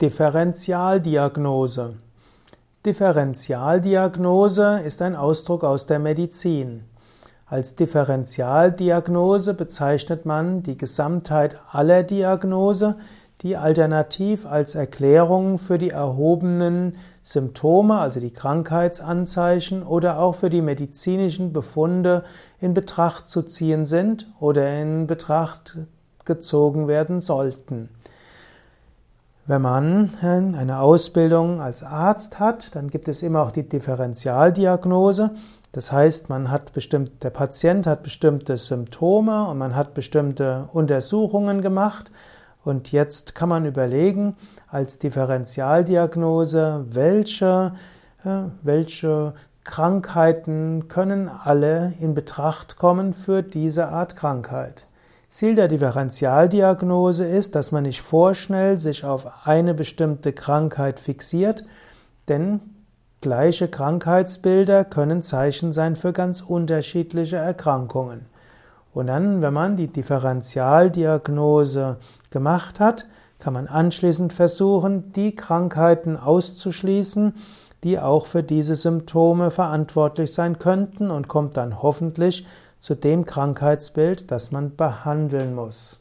Differentialdiagnose. Differentialdiagnose ist ein Ausdruck aus der Medizin. Als Differentialdiagnose bezeichnet man die Gesamtheit aller Diagnose, die alternativ als Erklärung für die erhobenen Symptome, also die Krankheitsanzeichen oder auch für die medizinischen Befunde in Betracht zu ziehen sind oder in Betracht gezogen werden sollten. Wenn man eine Ausbildung als Arzt hat, dann gibt es immer auch die Differentialdiagnose. Das heißt, man hat bestimmt, der Patient hat bestimmte Symptome und man hat bestimmte Untersuchungen gemacht. Und jetzt kann man überlegen, als Differentialdiagnose, welche, welche Krankheiten können alle in Betracht kommen für diese Art Krankheit. Ziel der Differentialdiagnose ist, dass man nicht vorschnell sich auf eine bestimmte Krankheit fixiert, denn gleiche Krankheitsbilder können Zeichen sein für ganz unterschiedliche Erkrankungen. Und dann, wenn man die Differentialdiagnose gemacht hat, kann man anschließend versuchen, die Krankheiten auszuschließen, die auch für diese Symptome verantwortlich sein könnten und kommt dann hoffentlich zu dem Krankheitsbild, das man behandeln muss.